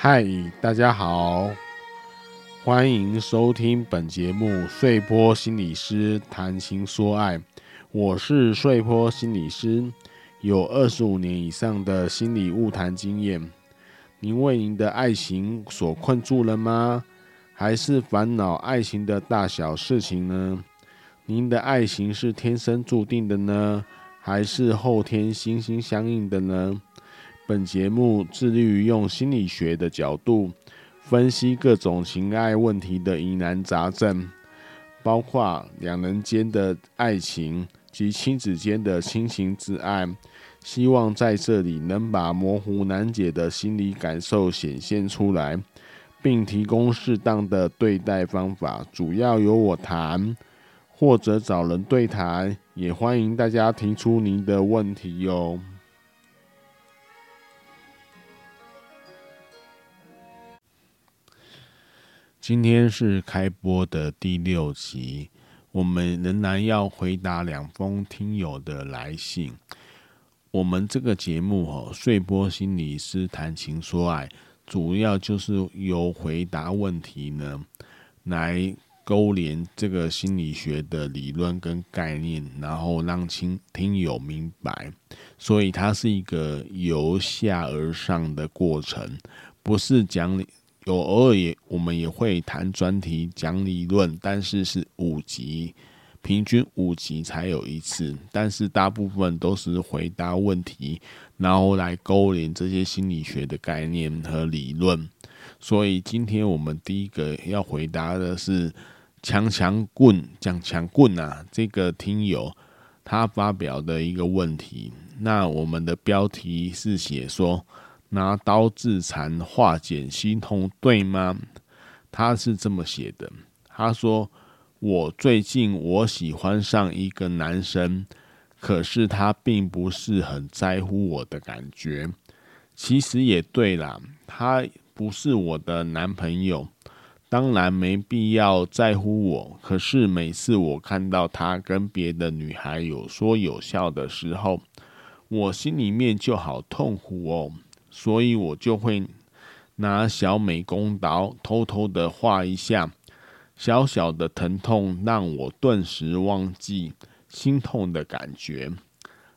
嗨，大家好，欢迎收听本节目《穗波心理师谈情说爱》，我是穗波心理师，有二十五年以上的心理误谈经验。您为您的爱情所困住了吗？还是烦恼爱情的大小事情呢？您的爱情是天生注定的呢？还是后天心心相印的呢？本节目致力于用心理学的角度分析各种情爱问题的疑难杂症，包括两人间的爱情及亲子间的亲情之爱。希望在这里能把模糊难解的心理感受显现出来，并提供适当的对待方法。主要由我谈，或者找人对谈。也欢迎大家提出您的问题哟。今天是开播的第六集，我们仍然要回答两封听友的来信。我们这个节目哦，睡波心理师谈情说爱，主要就是由回答问题呢来。勾连这个心理学的理论跟概念，然后让听听友明白，所以它是一个由下而上的过程，不是讲理。有偶尔也我们也会谈专题讲理论，但是是五集，平均五集才有一次，但是大部分都是回答问题，然后来勾连这些心理学的概念和理论。所以今天我们第一个要回答的是。强强棍讲强棍啊，这个听友他发表的一个问题，那我们的标题是写说拿刀自残化解心痛对吗？他是这么写的，他说我最近我喜欢上一个男生，可是他并不是很在乎我的感觉。其实也对啦，他不是我的男朋友。当然没必要在乎我，可是每次我看到他跟别的女孩有说有笑的时候，我心里面就好痛苦哦，所以我就会拿小美工刀偷偷的划一下，小小的疼痛让我顿时忘记心痛的感觉。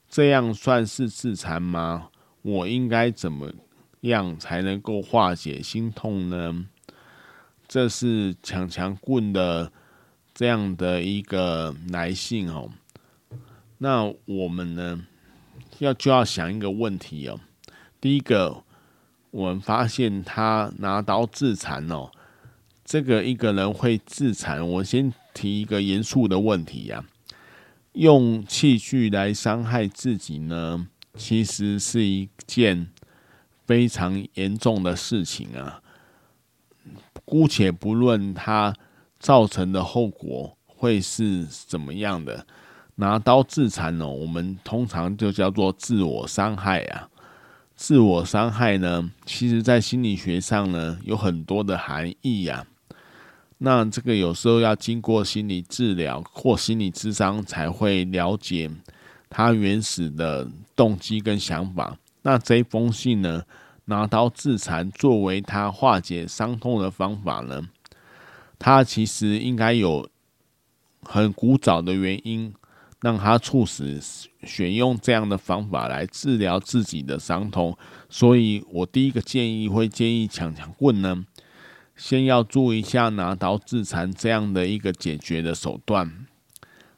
这样算是自残吗？我应该怎么样才能够化解心痛呢？这是强强棍的这样的一个来信哦。那我们呢，要就要想一个问题哦。第一个，我们发现他拿刀自残哦。这个一个人会自残，我先提一个严肃的问题呀。用器具来伤害自己呢，其实是一件非常严重的事情啊。姑且不论它造成的后果会是怎么样的，拿刀自残哦，我们通常就叫做自我伤害啊。自我伤害呢，其实在心理学上呢有很多的含义呀。那这个有时候要经过心理治疗或心理咨商才会了解他原始的动机跟想法。那这封信呢，拿刀自残作为他化解伤痛的方法呢，他其实应该有很古早的原因，让他促使选用这样的方法来治疗自己的伤痛。所以我第一个建议会建议强强棍呢，先要注意一下拿刀自残这样的一个解决的手段。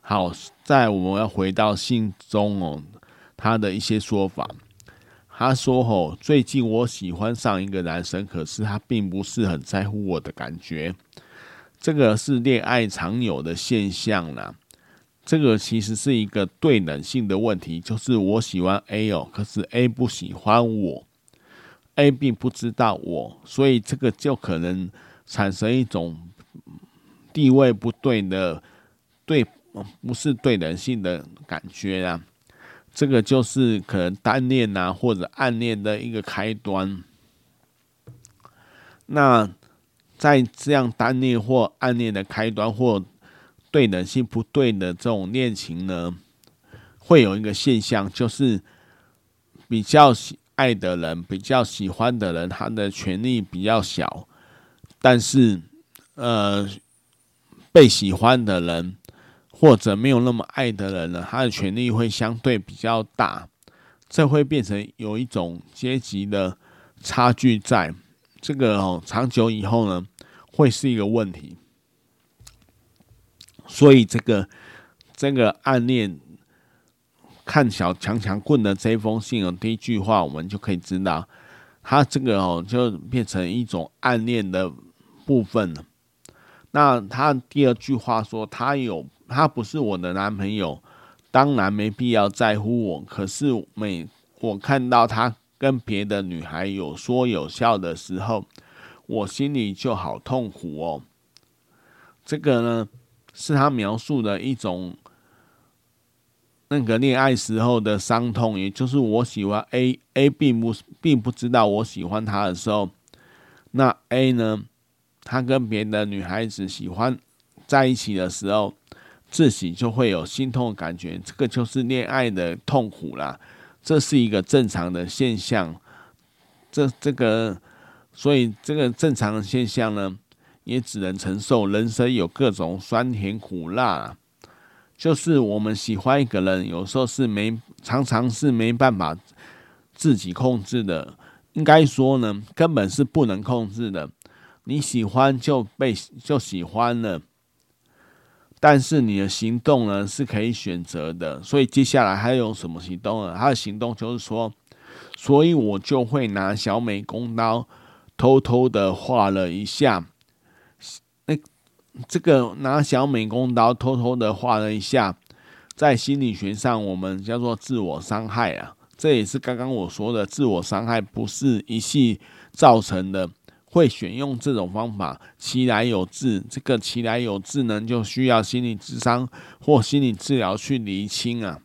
好，在我们要回到信中哦，他的一些说法。他说：“吼，最近我喜欢上一个男生，可是他并不是很在乎我的感觉。这个是恋爱常有的现象啦。这个其实是一个对等性的问题，就是我喜欢 A 哦，可是 A 不喜欢我，A 并不知道我，所以这个就可能产生一种地位不对的对，不是对等性的感觉啊。”这个就是可能单恋啊，或者暗恋的一个开端。那在这样单恋或暗恋的开端，或对等性不对的这种恋情呢，会有一个现象，就是比较喜爱的人、比较喜欢的人，他的权力比较小，但是呃，被喜欢的人或者没有那么爱的人呢，他的权力会相对比较大，这会变成有一种阶级的差距在，这个哦，长久以后呢，会是一个问题。所以这个这个暗恋看小强强棍的这封信哦，第一句话我们就可以知道，他这个哦就变成一种暗恋的部分了。那他第二句话说，他有他不是我的男朋友，当然没必要在乎我。可是每我看到他跟别的女孩有说有笑的时候，我心里就好痛苦哦。这个呢？是他描述的一种那个恋爱时候的伤痛，也就是我喜欢 A，A 并不并不知道我喜欢他的时候，那 A 呢，他跟别的女孩子喜欢在一起的时候，自己就会有心痛的感觉，这个就是恋爱的痛苦啦，这是一个正常的现象，这这个，所以这个正常的现象呢。也只能承受人生有各种酸甜苦辣，就是我们喜欢一个人，有时候是没，常常是没办法自己控制的。应该说呢，根本是不能控制的。你喜欢就被就喜欢了，但是你的行动呢是可以选择的。所以接下来还有什么行动呢？他的行动就是说，所以我就会拿小美工刀偷偷的画了一下。这个拿小美工刀偷偷的画了一下，在心理学上我们叫做自我伤害啊，这也是刚刚我说的自我伤害不是一气造成的，会选用这种方法，其来有自。这个其来有自呢，就需要心理智商或心理治疗去厘清啊，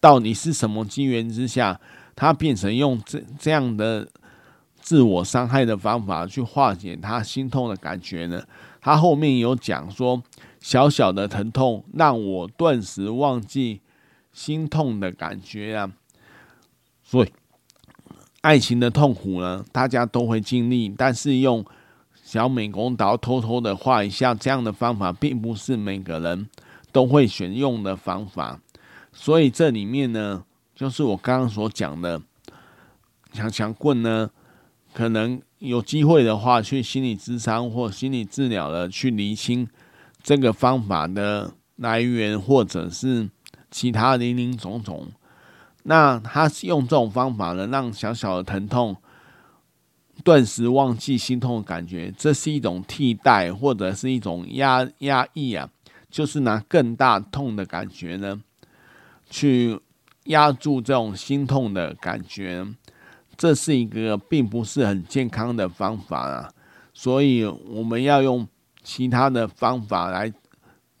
到底是什么机缘之下，他变成用这这样的自我伤害的方法去化解他心痛的感觉呢？他后面有讲说，小小的疼痛让我顿时忘记心痛的感觉啊。所以，爱情的痛苦呢，大家都会经历，但是用小美工刀偷偷的画一下这样的方法，并不是每个人都会选用的方法。所以这里面呢，就是我刚刚所讲的强强棍呢，可能。有机会的话，去心理咨商或心理治疗的去厘清这个方法的来源，或者是其他林林总总。那他是用这种方法呢，让小小的疼痛顿时忘记心痛的感觉，这是一种替代，或者是一种压压抑啊，就是拿更大痛的感觉呢，去压住这种心痛的感觉。这是一个并不是很健康的方法啊，所以我们要用其他的方法来，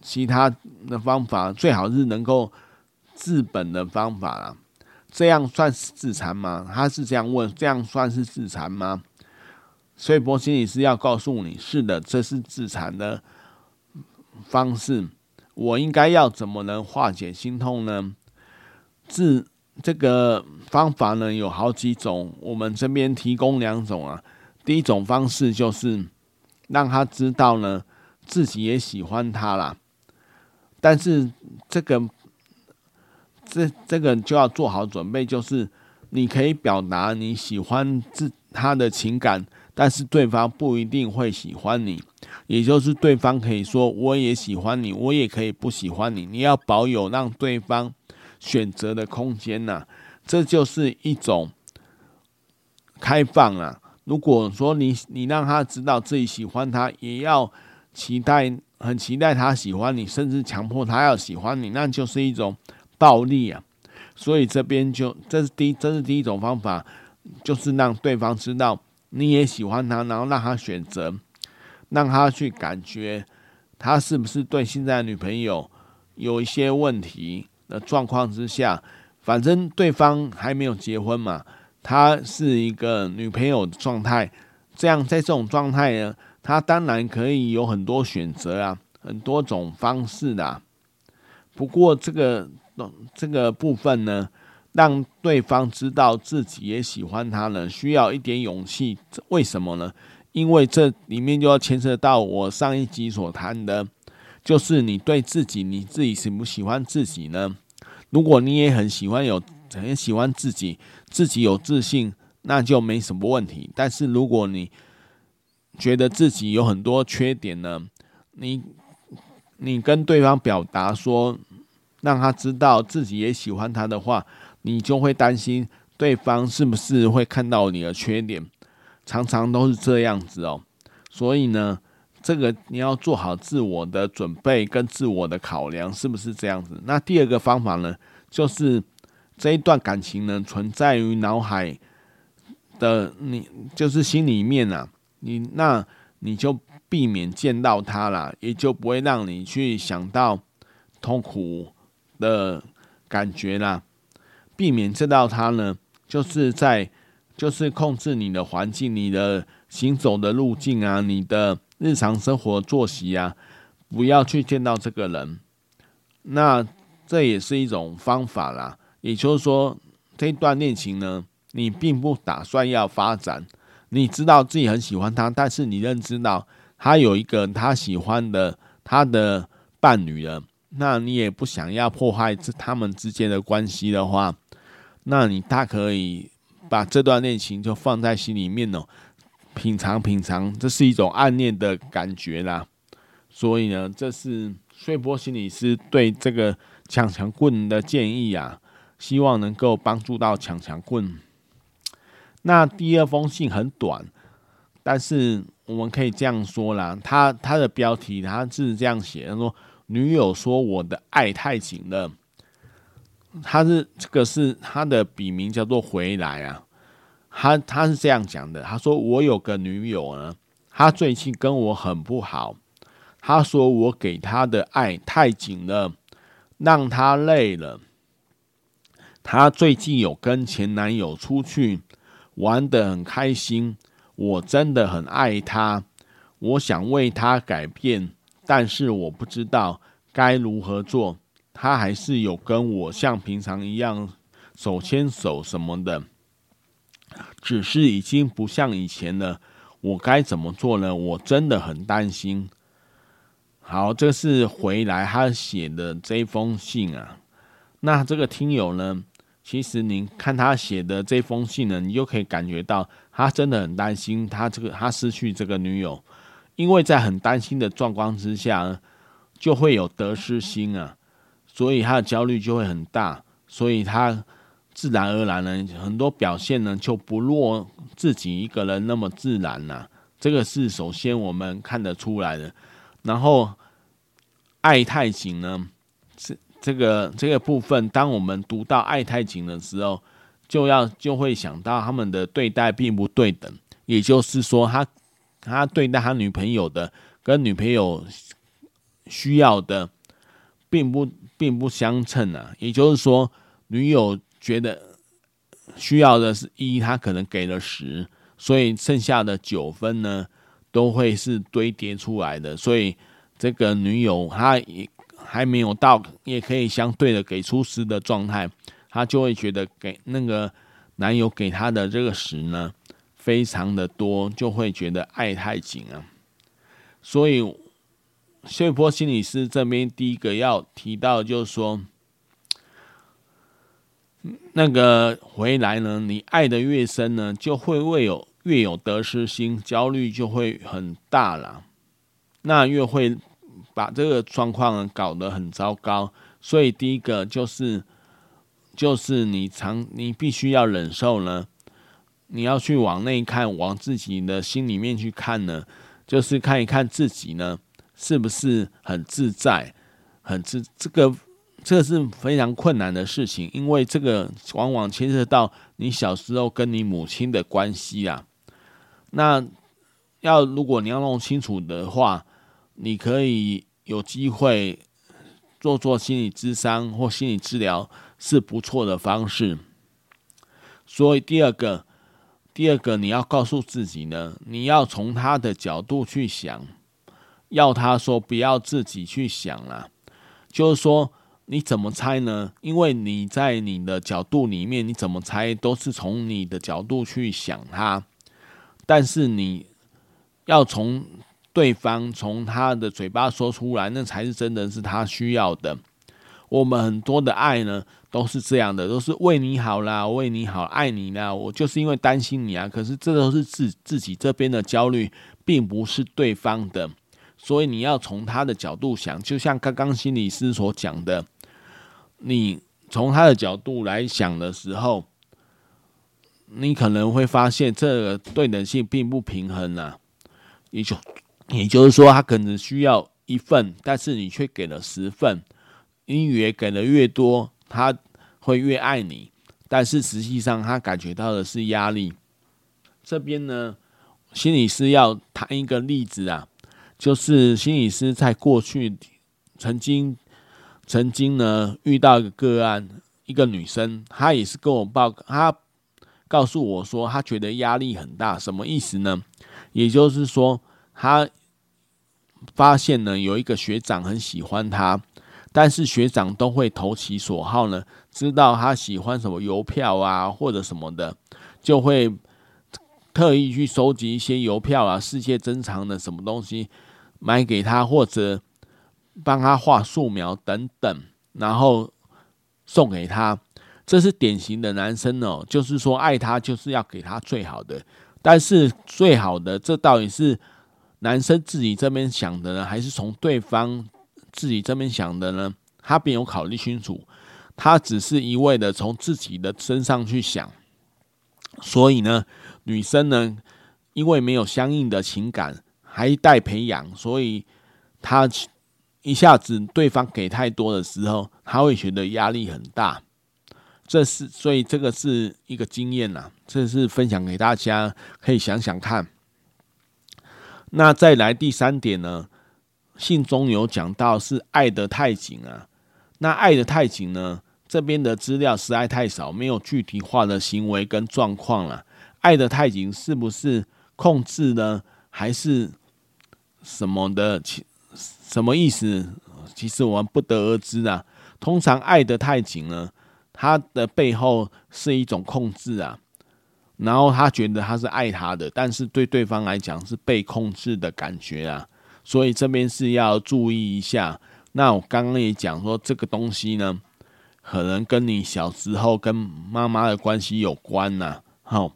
其他的方法最好是能够治本的方法啦。这样算是自残吗？他是这样问，这样算是自残吗？所以波心理师要告诉你，是的，这是自残的方式。我应该要怎么能化解心痛呢？自这个方法呢，有好几种，我们这边提供两种啊。第一种方式就是让他知道呢，自己也喜欢他啦。但是这个这这个就要做好准备，就是你可以表达你喜欢自他的情感，但是对方不一定会喜欢你。也就是对方可以说我也喜欢你，我也可以不喜欢你。你要保有让对方。选择的空间呐，这就是一种开放啊。如果说你你让他知道自己喜欢他，也要期待很期待他喜欢你，甚至强迫他要喜欢你，那就是一种暴力啊。所以这边就这是第这是第一种方法，就是让对方知道你也喜欢他，然后让他选择，让他去感觉他是不是对现在的女朋友有一些问题。的状况之下，反正对方还没有结婚嘛，他是一个女朋友的状态，这样在这种状态呢，他当然可以有很多选择啊，很多种方式的。不过这个这个部分呢，让对方知道自己也喜欢他呢，需要一点勇气。为什么呢？因为这里面就要牵涉到我上一集所谈的，就是你对自己，你自己喜不喜欢自己呢？如果你也很喜欢有很喜欢自己，自己有自信，那就没什么问题。但是如果你觉得自己有很多缺点呢，你你跟对方表达说，让他知道自己也喜欢他的话，你就会担心对方是不是会看到你的缺点，常常都是这样子哦。所以呢，这个你要做好自我的准备跟自我的考量，是不是这样子？那第二个方法呢，就是这一段感情呢，存在于脑海的你，就是心里面啊，你那你就避免见到他了，也就不会让你去想到痛苦的感觉啦。避免见到他呢，就是在就是控制你的环境、你的行走的路径啊、你的日常生活作息啊，不要去见到这个人。那这也是一种方法啦。也就是说，这段恋情呢，你并不打算要发展。你知道自己很喜欢他，但是你认知到他有一个他喜欢的他的伴侣了，那你也不想要破坏这他们之间的关系的话，那你大可以把这段恋情就放在心里面哦，品尝品尝，这是一种暗恋的感觉啦。所以呢，这是睡波心理师对这个抢强棍的建议啊，希望能够帮助到抢强棍。那第二封信很短，但是我们可以这样说啦，他他的标题他是这样写，他说女友说我的爱太紧了，他是这个是他的笔名叫做回来啊，他他是这样讲的，他说我有个女友呢，她最近跟我很不好，他说我给她的爱太紧了，让她累了，她最近有跟前男友出去。玩得很开心，我真的很爱他，我想为他改变，但是我不知道该如何做。他还是有跟我像平常一样手牵手什么的，只是已经不像以前了。我该怎么做呢？我真的很担心。好，这是回来他写的这封信啊。那这个听友呢？其实您看他写的这封信呢，你就可以感觉到他真的很担心他这个他失去这个女友，因为在很担心的状况之下，就会有得失心啊，所以他的焦虑就会很大，所以他自然而然呢，很多表现呢就不落自己一个人那么自然了。这个是首先我们看得出来的，然后爱太紧呢是。这个这个部分，当我们读到爱太紧的时候，就要就会想到他们的对待并不对等，也就是说他，他他对待他女朋友的跟女朋友需要的，并不并不相称啊。也就是说，女友觉得需要的是一，他可能给了十，所以剩下的九分呢，都会是堆叠出来的。所以这个女友她也。还没有到，也可以相对的给出十的状态，他就会觉得给那个男友给他的这个十呢，非常的多，就会觉得爱太紧啊。所以，穗波心理师这边第一个要提到就是说，那个回来呢，你爱得越深呢，就会会有越有得失心，焦虑就会很大了，那越会。把这个状况搞得很糟糕，所以第一个就是，就是你常你必须要忍受呢，你要去往内看，往自己的心里面去看呢，就是看一看自己呢是不是很自在，很自这个这是非常困难的事情，因为这个往往牵涉到你小时候跟你母亲的关系啊。那要如果你要弄清楚的话。你可以有机会做做心理咨商或心理治疗是不错的方式。所以第二个，第二个你要告诉自己呢，你要从他的角度去想，要他说不要自己去想了，就是说你怎么猜呢？因为你在你的角度里面，你怎么猜都是从你的角度去想他，但是你要从对方从他的嘴巴说出来，那才是真的是他需要的。我们很多的爱呢，都是这样的，都是为你好啦，为你好，爱你啦。我就是因为担心你啊，可是这都是自自己这边的焦虑，并不是对方的。所以你要从他的角度想，就像刚刚心理师所讲的。你从他的角度来想的时候，你可能会发现这个对等性并不平衡啊。也就也就是说，他可能需要一份，但是你却给了十份。你以为给的越多，他会越爱你，但是实际上他感觉到的是压力。这边呢，心理师要谈一个例子啊，就是心理师在过去曾经。曾经呢，遇到一个个案，一个女生，她也是跟我报，她告诉我说，她觉得压力很大，什么意思呢？也就是说，她发现呢，有一个学长很喜欢她，但是学长都会投其所好呢，知道她喜欢什么邮票啊，或者什么的，就会特意去收集一些邮票啊，世界珍藏的什么东西买给她，或者。帮他画素描等等，然后送给他，这是典型的男生哦，就是说爱他就是要给他最好的，但是最好的这到底是男生自己这边想的呢，还是从对方自己这边想的呢？他没有考虑清楚，他只是一味的从自己的身上去想，所以呢，女生呢，因为没有相应的情感还待培养，所以她。一下子对方给太多的时候，他会觉得压力很大。这是所以这个是一个经验呐，这是分享给大家，可以想想看。那再来第三点呢，信中有讲到是爱得太紧啊。那爱得太紧呢，这边的资料实在太少，没有具体化的行为跟状况了。爱得太紧是不是控制呢，还是什么的？什么意思？其实我们不得而知啊。通常爱得太紧呢，他的背后是一种控制啊。然后他觉得他是爱他的，但是对对方来讲是被控制的感觉啊。所以这边是要注意一下。那我刚刚也讲说，这个东西呢，可能跟你小时候跟妈妈的关系有关呐。好，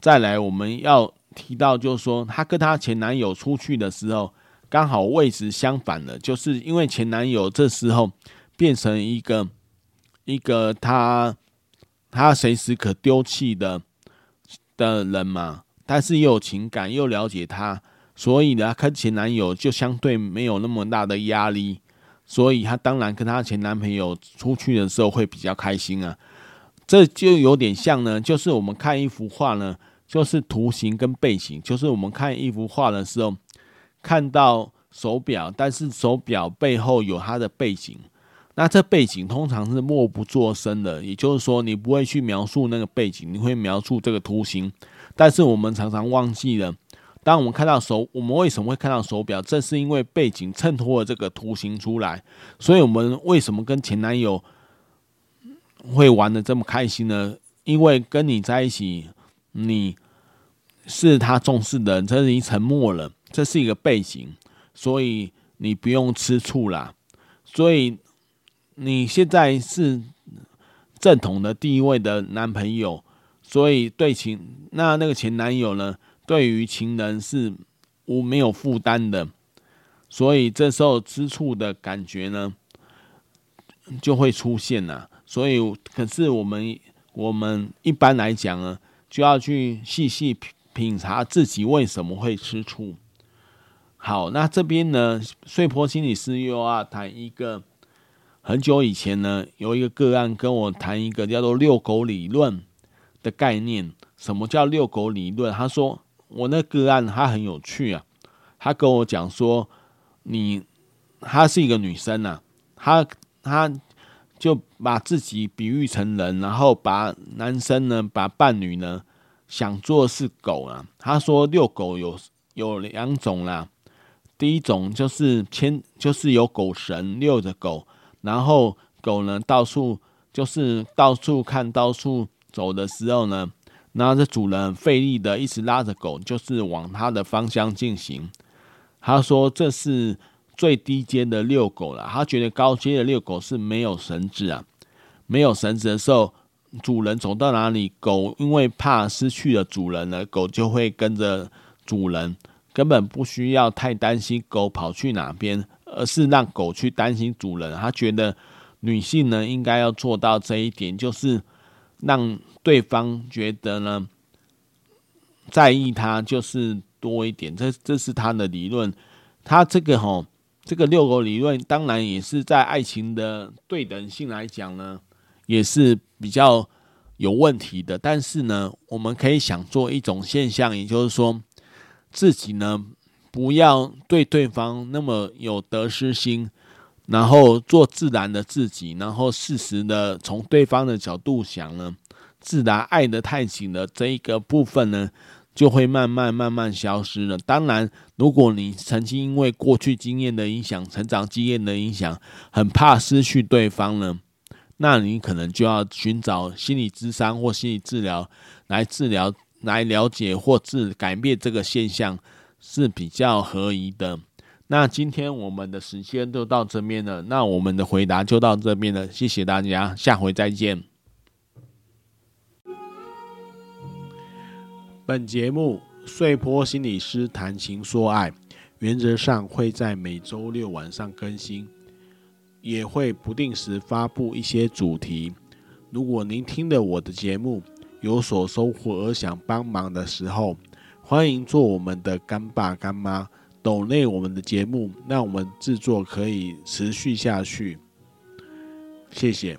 再来我们要提到，就是说她跟她前男友出去的时候。刚好位置相反了，就是因为前男友这时候变成一个一个他他随时可丢弃的的人嘛，但是又有情感又了解他，所以呢，跟前男友就相对没有那么大的压力，所以他当然跟他前男朋友出去的时候会比较开心啊。这就有点像呢，就是我们看一幅画呢，就是图形跟背景，就是我们看一幅画的时候。看到手表，但是手表背后有它的背景，那这背景通常是默不作声的，也就是说，你不会去描述那个背景，你会描述这个图形。但是我们常常忘记了，当我们看到手，我们为什么会看到手表？正是因为背景衬托了这个图形出来。所以，我们为什么跟前男友会玩的这么开心呢？因为跟你在一起，你是他重视的人，这是你沉默了。这是一个背景，所以你不用吃醋啦。所以你现在是正统的第一位的男朋友，所以对情那那个前男友呢，对于情人是无没有负担的，所以这时候吃醋的感觉呢就会出现了。所以可是我们我们一般来讲呢，就要去细细品品察自己为什么会吃醋。好，那这边呢，睡婆心理师又要谈一个很久以前呢，有一个个案跟我谈一个叫做“遛狗理论”的概念。什么叫“遛狗理论”？他说我那个案他很有趣啊，他跟我讲说，你她是一个女生啊，她她就把自己比喻成人，然后把男生呢，把伴侣呢想做是狗啊。他说遛狗有有两种啦。第一种就是牵，就是有狗绳遛着狗，然后狗呢到处就是到处看到处走的时候呢，然后这主人费力的一直拉着狗，就是往它的方向进行。他说这是最低阶的遛狗了，他觉得高阶的遛狗是没有绳子啊，没有绳子的时候。主人走到哪里，狗因为怕失去了主人呢，狗就会跟着主人，根本不需要太担心狗跑去哪边，而是让狗去担心主人。他觉得女性呢应该要做到这一点，就是让对方觉得呢在意他，就是多一点。这这是他的理论。他这个吼，这个遛狗理论，当然也是在爱情的对等性来讲呢。也是比较有问题的，但是呢，我们可以想做一种现象，也就是说，自己呢不要对对方那么有得失心，然后做自然的自己，然后适时的从对方的角度想呢，自然爱得太紧了，这一个部分呢就会慢慢慢慢消失了。当然，如果你曾经因为过去经验的影响、成长经验的影响，很怕失去对方呢。那你可能就要寻找心理咨商或心理治疗来治疗、来了解或治改变这个现象是比较合宜的。那今天我们的时间就到这边了，那我们的回答就到这边了，谢谢大家，下回再见。本节目碎波心理师谈情说爱，原则上会在每周六晚上更新。也会不定时发布一些主题。如果您听了我的节目有所收获而想帮忙的时候，欢迎做我们的干爸干妈，抖内我们的节目，让我们制作可以持续下去。谢谢。